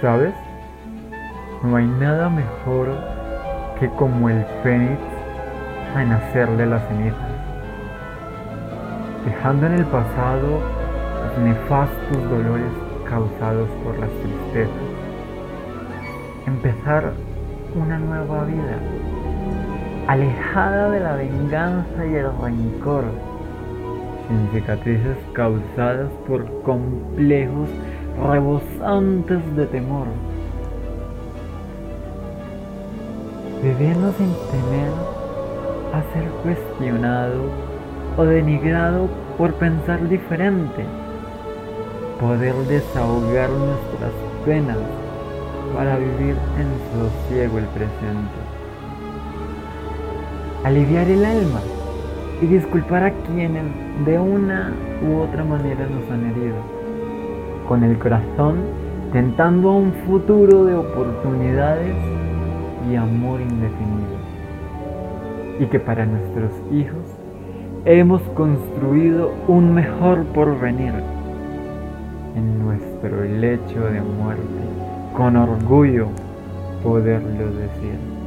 ¿Sabes? No hay nada mejor que como el fénix a nacer de las cenizas, dejando en el pasado los nefastos dolores causados por las tristezas. Empezar una nueva vida, alejada de la venganza y el rencor, sin cicatrices causadas por complejos rebosantes de temor. Viviendo sin temer a ser cuestionado o denigrado por pensar diferente. Poder desahogar nuestras penas para vivir en sosiego el presente. Aliviar el alma y disculpar a quienes de una u otra manera nos han herido. Con el corazón tentando a un futuro de oportunidades y amor indefinido. Y que para nuestros hijos hemos construido un mejor porvenir en nuestro lecho de muerte, con orgullo poderlo decir.